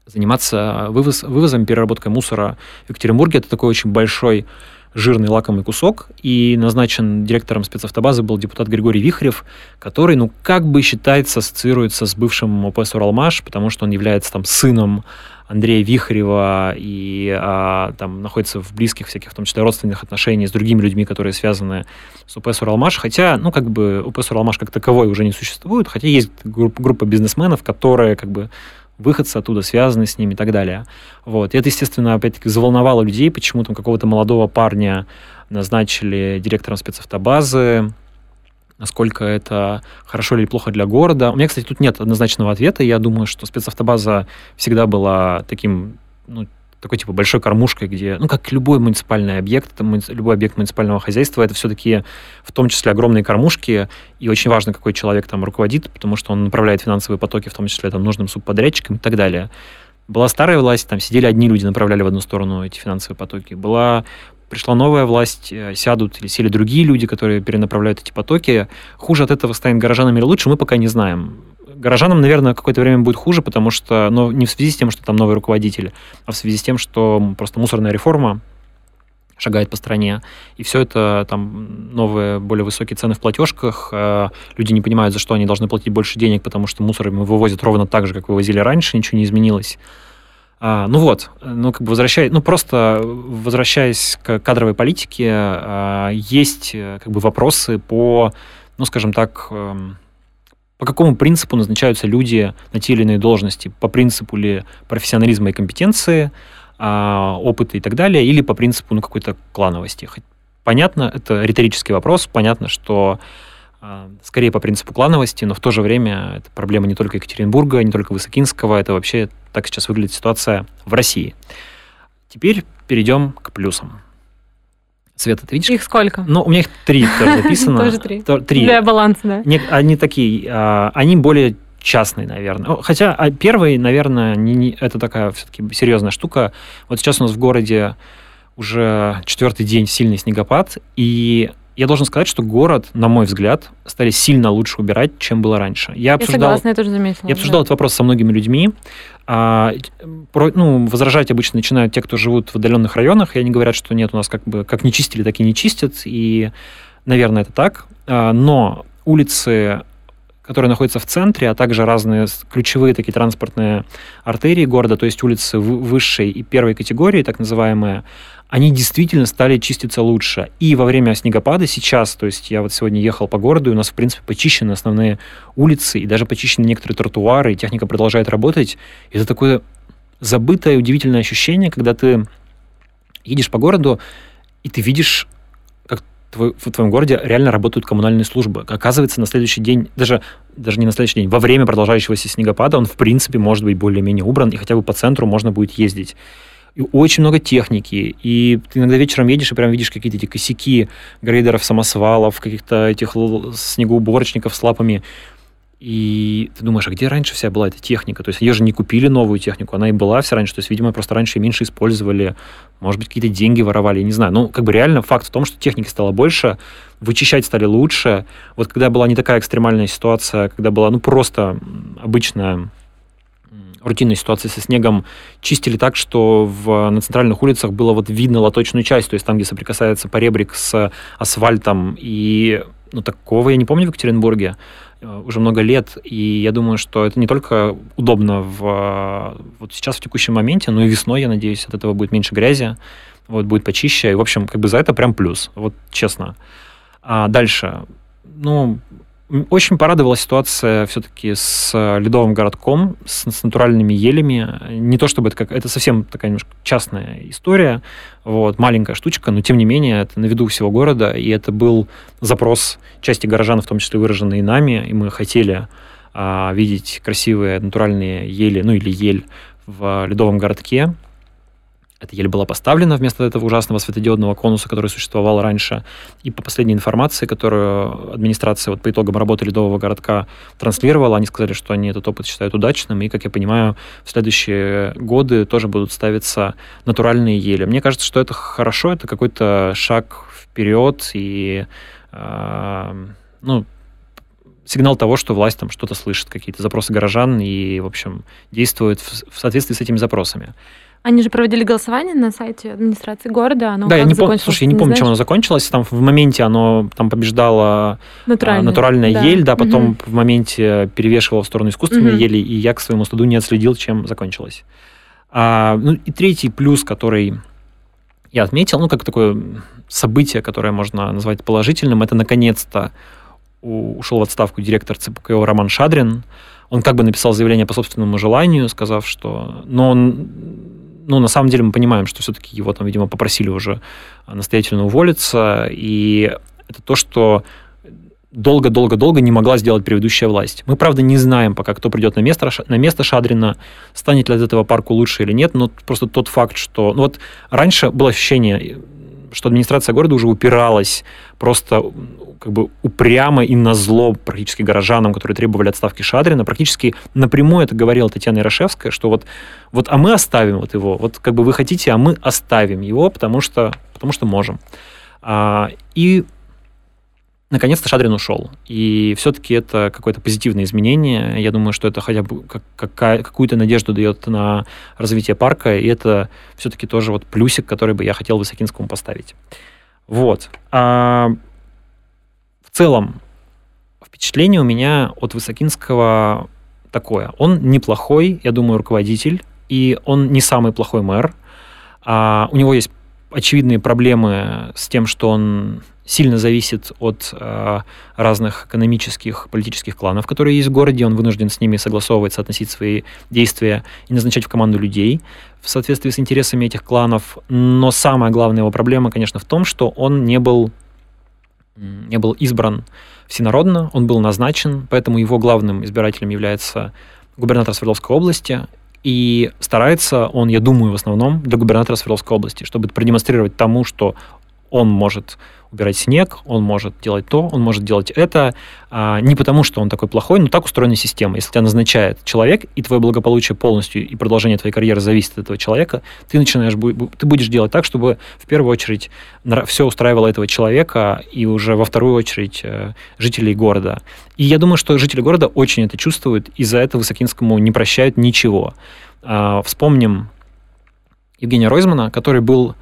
заниматься вывоз, вывозом, переработкой мусора в Екатеринбурге. Это такой очень большой жирный лакомый кусок, и назначен директором спецавтобазы был депутат Григорий Вихрев, который, ну, как бы считается, ассоциируется с бывшим ОПС «Уралмаш», потому что он является там сыном Андрея Вихрева и а, там находится в близких всяких, в том числе родственных отношениях с другими людьми, которые связаны с УПС «Уралмаш». Хотя, ну, как бы УПС «Уралмаш» как таковой уже не существует, хотя есть группа, группа бизнесменов, которые как бы выходцы оттуда связаны с ними и так далее. Вот. И это, естественно, опять-таки заволновало людей, почему там какого-то молодого парня назначили директором спецавтобазы, насколько это хорошо или плохо для города. У меня, кстати, тут нет однозначного ответа. Я думаю, что спецавтобаза всегда была таким ну, такой типа большой кормушкой, где, ну, как любой муниципальный объект, муници... любой объект муниципального хозяйства, это все-таки в том числе огромные кормушки, и очень важно, какой человек там руководит, потому что он направляет финансовые потоки, в том числе там нужным субподрядчикам и так далее. Была старая власть, там сидели одни люди, направляли в одну сторону эти финансовые потоки. Была пришла новая власть, э, сядут или сели другие люди, которые перенаправляют эти потоки. Хуже от этого станет горожанам или лучше, мы пока не знаем горожанам, наверное, какое-то время будет хуже, потому что, ну, не в связи с тем, что там новый руководитель, а в связи с тем, что просто мусорная реформа шагает по стране, и все это там новые, более высокие цены в платежках, э, люди не понимают, за что они должны платить больше денег, потому что мусор им вывозят ровно так же, как вывозили раньше, ничего не изменилось. А, ну вот, ну как бы возвращаясь, ну просто возвращаясь к кадровой политике, а, есть э, как бы вопросы по, ну скажем так, эм, по какому принципу назначаются люди на те или иные должности? По принципу ли профессионализма и компетенции, а, опыта и так далее, или по принципу ну, какой-то клановости? Понятно, это риторический вопрос, понятно, что а, скорее по принципу клановости, но в то же время это проблема не только Екатеринбурга, не только Высокинского, это вообще так сейчас выглядит ситуация в России. Теперь перейдем к плюсам. Света, ты видишь? Их сколько? Ну, у меня их три тоже записано. Тоже три. Три. Для баланса, да. Они такие, а, они более частные, наверное. Хотя а, первый, наверное, не, это такая все-таки серьезная штука. Вот сейчас у нас в городе уже четвертый день сильный снегопад, и я должен сказать, что город, на мой взгляд, стали сильно лучше убирать, чем было раньше. Я, я обсуждал, согласна, я тоже заметила. Я обсуждал да. этот вопрос со многими людьми. А, про, ну, возражать обычно начинают те, кто живут в отдаленных районах, и они говорят, что нет, у нас как бы как не чистили, так и не чистят, и, наверное, это так. А, но улицы которые находятся в центре, а также разные ключевые такие транспортные артерии города, то есть улицы высшей и первой категории, так называемые, они действительно стали чиститься лучше. И во время снегопада сейчас, то есть я вот сегодня ехал по городу, и у нас, в принципе, почищены основные улицы, и даже почищены некоторые тротуары, и техника продолжает работать. Это такое забытое, удивительное ощущение, когда ты едешь по городу, и ты видишь твой, в твоем городе реально работают коммунальные службы. Оказывается, на следующий день, даже, даже не на следующий день, во время продолжающегося снегопада он, в принципе, может быть более-менее убран, и хотя бы по центру можно будет ездить. И очень много техники, и ты иногда вечером едешь и прям видишь какие-то эти косяки грейдеров, самосвалов, каких-то этих снегоуборочников с лапами. И ты думаешь, а где раньше вся была эта техника? То есть ее же не купили новую технику, она и была вся раньше. То есть, видимо, просто раньше меньше использовали, может быть, какие-то деньги воровали, я не знаю. Ну, как бы реально факт в том, что техники стало больше, вычищать стали лучше. Вот когда была не такая экстремальная ситуация, когда была, ну, просто обычная рутинной ситуации со снегом чистили так, что в, на центральных улицах было вот видно лоточную часть, то есть там, где соприкасается поребрик с асфальтом. И ну, такого я не помню в Екатеринбурге. Э, уже много лет, и я думаю, что это не только удобно в, вот сейчас в текущем моменте, но и весной, я надеюсь, от этого будет меньше грязи, вот будет почище, и, в общем, как бы за это прям плюс, вот честно. А дальше, ну, очень порадовала ситуация все-таки с э, ледовым городком, с, с натуральными елями. Не то чтобы это как... Это совсем такая немножко частная история, вот, маленькая штучка, но тем не менее это на виду всего города, и это был запрос части горожан, в том числе выраженный нами, и мы хотели а, видеть красивые натуральные ели, ну или ель в ледовом городке, эта еле была поставлена вместо этого ужасного светодиодного конуса, который существовал раньше. И по последней информации, которую администрация вот по итогам работы Ледового городка транслировала, они сказали, что они этот опыт считают удачным, и, как я понимаю, в следующие годы тоже будут ставиться натуральные ели. Мне кажется, что это хорошо, это какой-то шаг вперед и э, ну, сигнал того, что власть там что-то слышит, какие-то запросы горожан и, в общем, действует в, в соответствии с этими запросами. Они же проводили голосование на сайте администрации города. Оно да, я не помню. Слушай, я не, не помню, чем оно закончилось. Там в моменте оно там побеждала Натуральная, натуральная да. ель, да, потом угу. в моменте перевешивала в сторону искусственной угу. ели, и я к своему стыду не отследил, чем закончилось. А, ну и третий плюс, который я отметил, ну как такое событие, которое можно назвать положительным, это наконец-то ушел в отставку директор ЦПКО Роман Шадрин. Он как бы написал заявление по собственному желанию, сказав, что... Но он ну, на самом деле мы понимаем, что все-таки его там, видимо, попросили уже настоятельно уволиться, и это то, что долго-долго-долго не могла сделать предыдущая власть. Мы, правда, не знаем пока, кто придет на место, на место Шадрина, станет ли от этого парку лучше или нет, но просто тот факт, что... Ну вот раньше было ощущение, что администрация города уже упиралась просто как бы упрямо и на зло практически горожанам, которые требовали отставки Шадрина, практически напрямую это говорила Татьяна Ярошевская, что вот, вот а мы оставим вот его, вот как бы вы хотите, а мы оставим его, потому что, потому что можем. А, и наконец-то Шадрин ушел. И все-таки это какое-то позитивное изменение. Я думаю, что это хотя бы какую-то надежду дает на развитие парка, и это все-таки тоже вот плюсик, который бы я хотел Высокинскому поставить. Вот. А в целом впечатление у меня от Высокинского такое. Он неплохой, я думаю, руководитель, и он не самый плохой мэр. А у него есть очевидные проблемы с тем, что он сильно зависит от э, разных экономических, политических кланов, которые есть в городе. Он вынужден с ними согласовывать, относить свои действия и назначать в команду людей в соответствии с интересами этих кланов. Но самая главная его проблема, конечно, в том, что он не был не был избран всенародно, он был назначен, поэтому его главным избирателем является губернатор Свердловской области, и старается он, я думаю, в основном для губернатора Свердловской области, чтобы продемонстрировать тому, что он может убирать снег, он может делать то, он может делать это, а, не потому, что он такой плохой, но так устроена система. Если тебя назначает человек, и твое благополучие полностью и продолжение твоей карьеры зависит от этого человека, ты начинаешь, ты будешь делать так, чтобы в первую очередь все устраивало этого человека, и уже во вторую очередь э, жителей города. И я думаю, что жители города очень это чувствуют, и за это Высокинскому не прощают ничего. А, вспомним Евгения Ройзмана, который был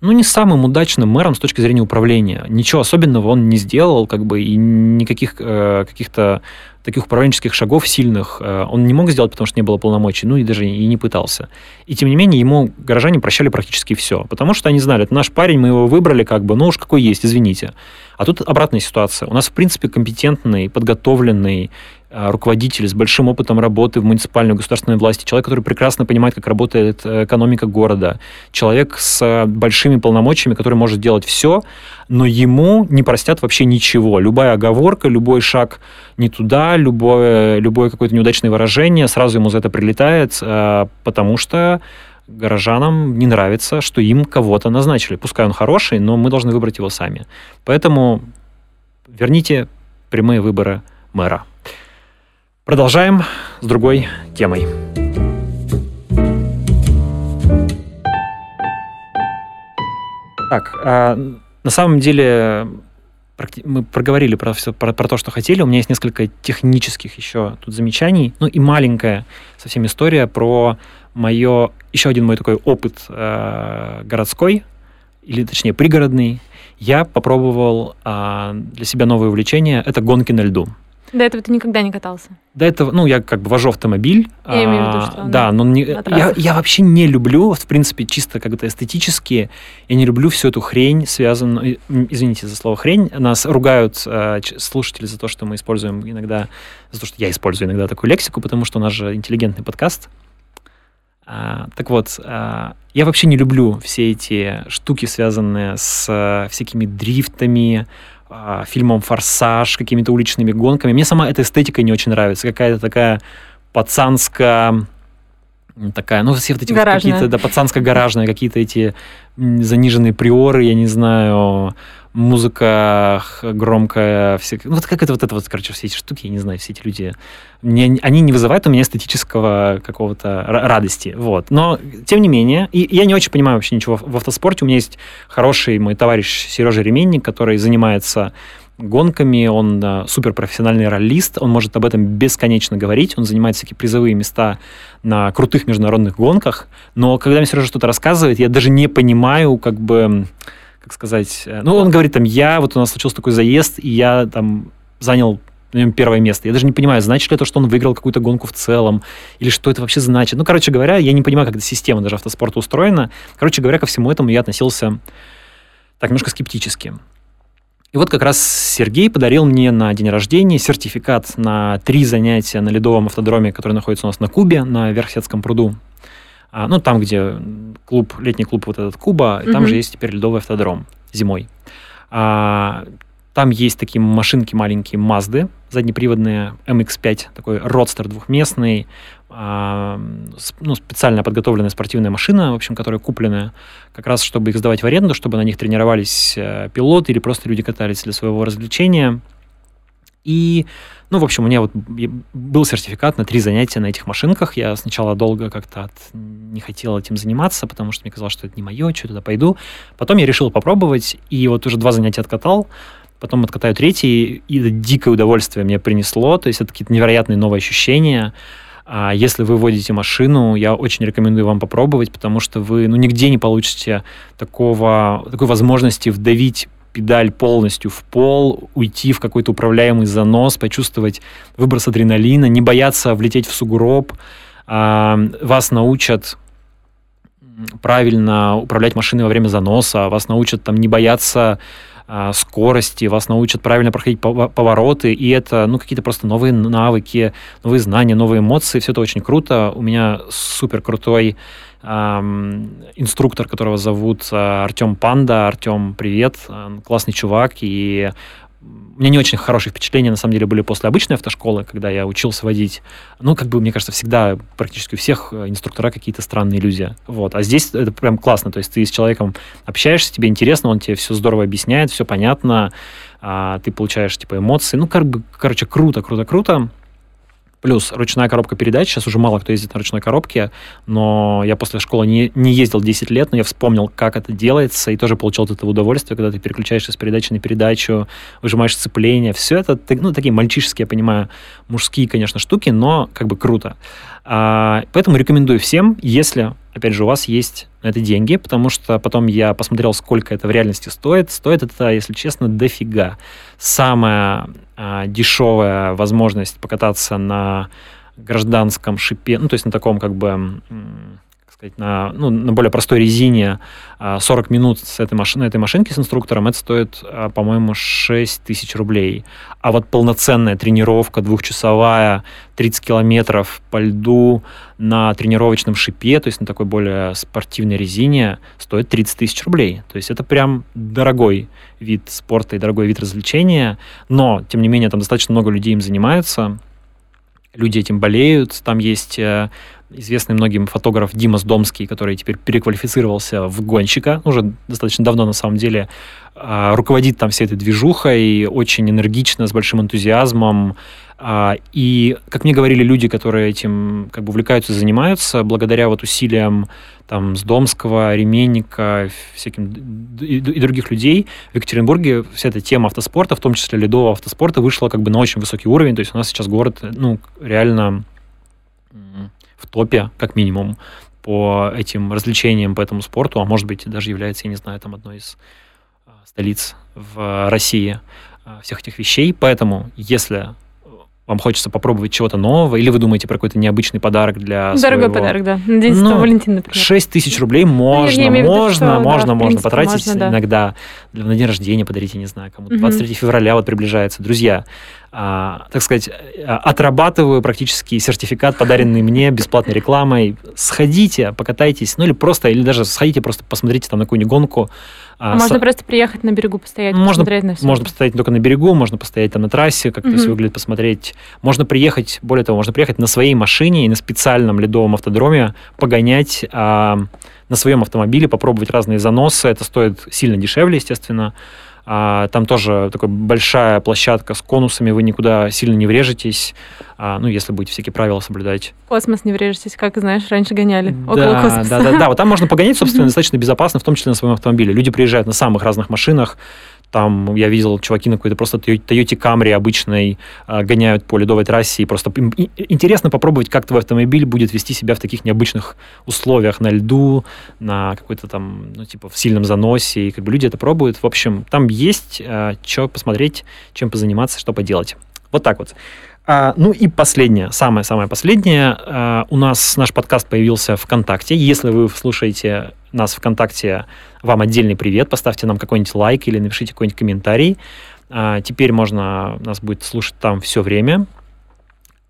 ну, не самым удачным мэром с точки зрения управления. Ничего особенного он не сделал, как бы, и никаких э, каких-то таких управленческих шагов сильных э, он не мог сделать, потому что не было полномочий, ну и даже и не пытался. И тем не менее ему горожане прощали практически все, потому что они знали, это наш парень, мы его выбрали, как бы, ну уж какой есть, извините. А тут обратная ситуация. У нас, в принципе, компетентный, подготовленный, руководитель с большим опытом работы в муниципальной государственной власти, человек, который прекрасно понимает, как работает э, экономика города, человек с э, большими полномочиями, который может делать все, но ему не простят вообще ничего. Любая оговорка, любой шаг не туда, любое, любое какое-то неудачное выражение сразу ему за это прилетает, э, потому что горожанам не нравится, что им кого-то назначили. Пускай он хороший, но мы должны выбрать его сами. Поэтому верните прямые выборы мэра. Продолжаем с другой темой. Так, а, на самом деле мы проговорили про все, про, про то, что хотели. У меня есть несколько технических еще тут замечаний. Ну и маленькая совсем история про мое, еще один мой такой опыт э, городской, или точнее пригородный. Я попробовал э, для себя новое увлечение. Это гонки на льду. До этого ты никогда не катался? До этого, ну, я как бы вожу автомобиль. Я имею в виду, что... Да, но не, я, я вообще не люблю, в принципе, чисто как-то эстетически, я не люблю всю эту хрень, связанную... Извините за слово хрень. Нас ругают э, слушатели за то, что мы используем иногда... За то, что я использую иногда такую лексику, потому что у нас же интеллигентный подкаст. А, так вот, а, я вообще не люблю все эти штуки, связанные с а, всякими дрифтами, а, фильмом «Форсаж», какими-то уличными гонками. Мне сама эта эстетика не очень нравится. Какая-то такая пацанская такая, ну, все вот эти вот какие-то, да, пацанско-гаражные, какие-то эти заниженные приоры, я не знаю, музыка громкая, все, ну, вот как это вот это вот, короче, все эти штуки, я не знаю, все эти люди, мне, они не вызывают у меня эстетического какого-то радости, вот. Но, тем не менее, и я не очень понимаю вообще ничего в автоспорте, у меня есть хороший мой товарищ Сережа Ременник, который занимается гонками, он э, суперпрофессиональный роллист, он может об этом бесконечно говорить, он занимает всякие призовые места на крутых международных гонках, но когда мне Сережа что-то рассказывает, я даже не понимаю, как бы, как сказать, э, ну, он говорит там, я, вот у нас случился такой заезд, и я там занял на первое место. Я даже не понимаю, значит ли это, что он выиграл какую-то гонку в целом, или что это вообще значит. Ну, короче говоря, я не понимаю, как эта система даже автоспорта устроена. Короче говоря, ко всему этому я относился так немножко скептически. И вот как раз Сергей подарил мне на день рождения сертификат на три занятия на ледовом автодроме, который находится у нас на Кубе, на Верхсетском пруду. А, ну, там, где клуб, летний клуб вот этот Куба, mm-hmm. там же есть теперь ледовый автодром зимой. А, там есть такие машинки маленькие, Мазды, заднеприводные, MX-5, такой родстер двухместный, ну, специально подготовленная спортивная машина, в общем, которая купленная как раз, чтобы их сдавать в аренду, чтобы на них тренировались э, пилоты или просто люди катались для своего развлечения. И, ну, в общем, у меня вот был сертификат на три занятия на этих машинках. Я сначала долго как-то от... не хотел этим заниматься, потому что мне казалось, что это не мое, что туда пойду. Потом я решил попробовать, и вот уже два занятия откатал потом откатаю третий, и это дикое удовольствие мне принесло, то есть это какие-то невероятные новые ощущения. А если вы водите машину, я очень рекомендую вам попробовать, потому что вы ну, нигде не получите такого, такой возможности вдавить педаль полностью в пол, уйти в какой-то управляемый занос, почувствовать выброс адреналина, не бояться влететь в сугроб. А, вас научат правильно управлять машиной во время заноса, вас научат там не бояться скорости, вас научат правильно проходить повороты, и это, ну, какие-то просто новые навыки, новые знания, новые эмоции, все это очень круто. У меня супер крутой эм, инструктор, которого зовут э, Артем Панда. Артем, привет, классный чувак, и у меня не очень хорошие впечатления, на самом деле, были после обычной автошколы, когда я учился водить. Ну, как бы, мне кажется, всегда практически у всех э, инструктора какие-то странные люди. Вот. А здесь это прям классно. То есть ты с человеком общаешься, тебе интересно, он тебе все здорово объясняет, все понятно, а ты получаешь, типа, эмоции. Ну, как бы, короче, круто, круто, круто. Плюс ручная коробка передач. Сейчас уже мало кто ездит на ручной коробке, но я после школы не, не ездил 10 лет, но я вспомнил, как это делается, и тоже получил от этого удовольствие, когда ты переключаешься с передачи на передачу, выжимаешь сцепление. Все это, ну, такие мальчишеские, я понимаю, мужские, конечно, штуки, но как бы круто. А, поэтому рекомендую всем, если, опять же, у вас есть на это деньги, потому что потом я посмотрел, сколько это в реальности стоит. Стоит это, если честно, дофига. Самая а, дешевая возможность покататься на гражданском шипе, ну, то есть на таком, как бы, сказать, на, ну, на более простой резине 40 а, минут с этой машины, этой машинки с инструктором, это стоит, а, по-моему, 6 тысяч рублей. А вот полноценная тренировка двухчасовая, 30 километров по льду на тренировочном шипе, то есть на такой более спортивной резине, стоит 30 тысяч рублей. То есть это прям дорогой вид спорта и дорогой вид развлечения, но, тем не менее, там достаточно много людей им занимаются, люди этим болеют, там есть э, известный многим фотограф Димас Домский, который теперь переквалифицировался в гонщика, уже достаточно давно на самом деле, а, руководит там всей этой движухой, очень энергично, с большим энтузиазмом. А, и, как мне говорили люди, которые этим как бы увлекаются занимаются, благодаря вот усилиям там, с Домского, Ременника, всяким и других людей, в Екатеринбурге вся эта тема автоспорта, в том числе ледового автоспорта, вышла как бы на очень высокий уровень. То есть у нас сейчас город, ну, реально в топе, как минимум, по этим развлечениям, по этому спорту, а может быть, даже является, я не знаю, там одной из а, столиц в России а, всех этих вещей. Поэтому, если вам хочется попробовать чего-то нового, или вы думаете про какой-то необычный подарок для Дорогой своего... подарок, да. На День ну, Валентина, например. 6 тысяч рублей можно, ну, можно, что, можно, да, можно принципе, потратить можно, да. иногда. На день рождения подарите, не знаю, кому-то. 23 угу. февраля вот приближается. Друзья, а, так сказать, а, отрабатываю практически сертификат, подаренный мне бесплатной рекламой. Сходите, покатайтесь, ну или просто, или даже сходите, просто посмотрите там на какую-нибудь гонку. А, можно с... просто приехать на берегу постоять, можно, на все. Можно постоять только на берегу, можно постоять там на трассе, как это все выглядит, посмотреть. Можно приехать, более того, можно приехать на своей машине и на специальном ледовом автодроме погонять а, на своем автомобиле, попробовать разные заносы. Это стоит сильно дешевле, естественно. А, там тоже такая большая площадка с конусами, вы никуда сильно не врежетесь, а, ну, если будете всякие правила соблюдать. Космос не врежетесь, как, знаешь, раньше гоняли да, около космоса. Да, да, да, вот там можно погонять, собственно, достаточно безопасно, в том числе на своем автомобиле. Люди приезжают на самых разных машинах, там я видел, чуваки на какой-то просто Toyota Camry обычной э, гоняют по ледовой трассе. И просто интересно попробовать, как твой автомобиль будет вести себя в таких необычных условиях на льду, на какой-то там, ну, типа, в сильном заносе. И как бы люди это пробуют. В общем, там есть э, что посмотреть, чем позаниматься, что поделать. Вот так вот. А, ну и последнее, самое-самое последнее. А, у нас наш подкаст появился ВКонтакте. Если вы слушаете нас ВКонтакте, вам отдельный привет. Поставьте нам какой-нибудь лайк или напишите какой-нибудь комментарий. А, теперь можно нас будет слушать там все время.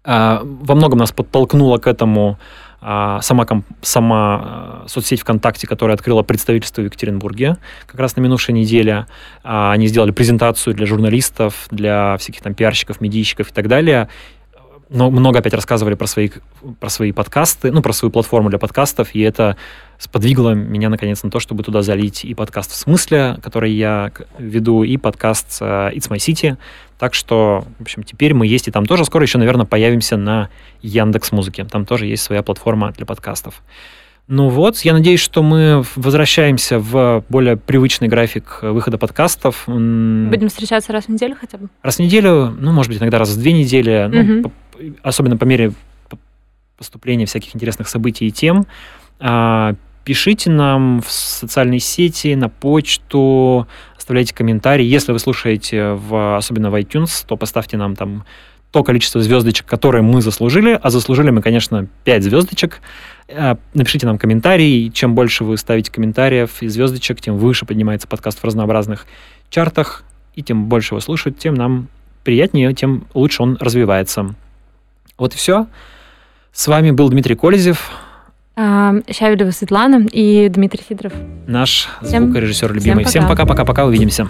А, во многом нас подтолкнуло к этому сама, сама а, соцсеть ВКонтакте, которая открыла представительство в Екатеринбурге как раз на минувшей неделе. А, они сделали презентацию для журналистов, для всяких там пиарщиков, медийщиков и так далее. Но много опять рассказывали про свои, про свои подкасты, ну, про свою платформу для подкастов, и это сподвигло меня, наконец, на то, чтобы туда залить и подкаст «В смысле», который я веду, и подкаст «It's My City», так что, в общем, теперь мы есть и там тоже. Скоро еще, наверное, появимся на Яндекс Музыке. Там тоже есть своя платформа для подкастов. Ну вот, я надеюсь, что мы возвращаемся в более привычный график выхода подкастов. Будем встречаться раз в неделю хотя бы? Раз в неделю, ну, может быть, иногда раз в две недели, ну, по, особенно по мере поступления всяких интересных событий и тем. А, пишите нам в социальные сети, на почту, оставляйте комментарии. Если вы слушаете, в, особенно в iTunes, то поставьте нам там то количество звездочек, которые мы заслужили, а заслужили мы, конечно, 5 звездочек. Э, напишите нам комментарий. Чем больше вы ставите комментариев и звездочек, тем выше поднимается подкаст в разнообразных чартах, и тем больше его слушают, тем нам приятнее, тем лучше он развивается. Вот и все. С вами был Дмитрий Колезев. Щавелева Светлана и Дмитрий Сидоров. Наш всем, звукорежиссер любимый. Всем пока-пока-пока, увидимся.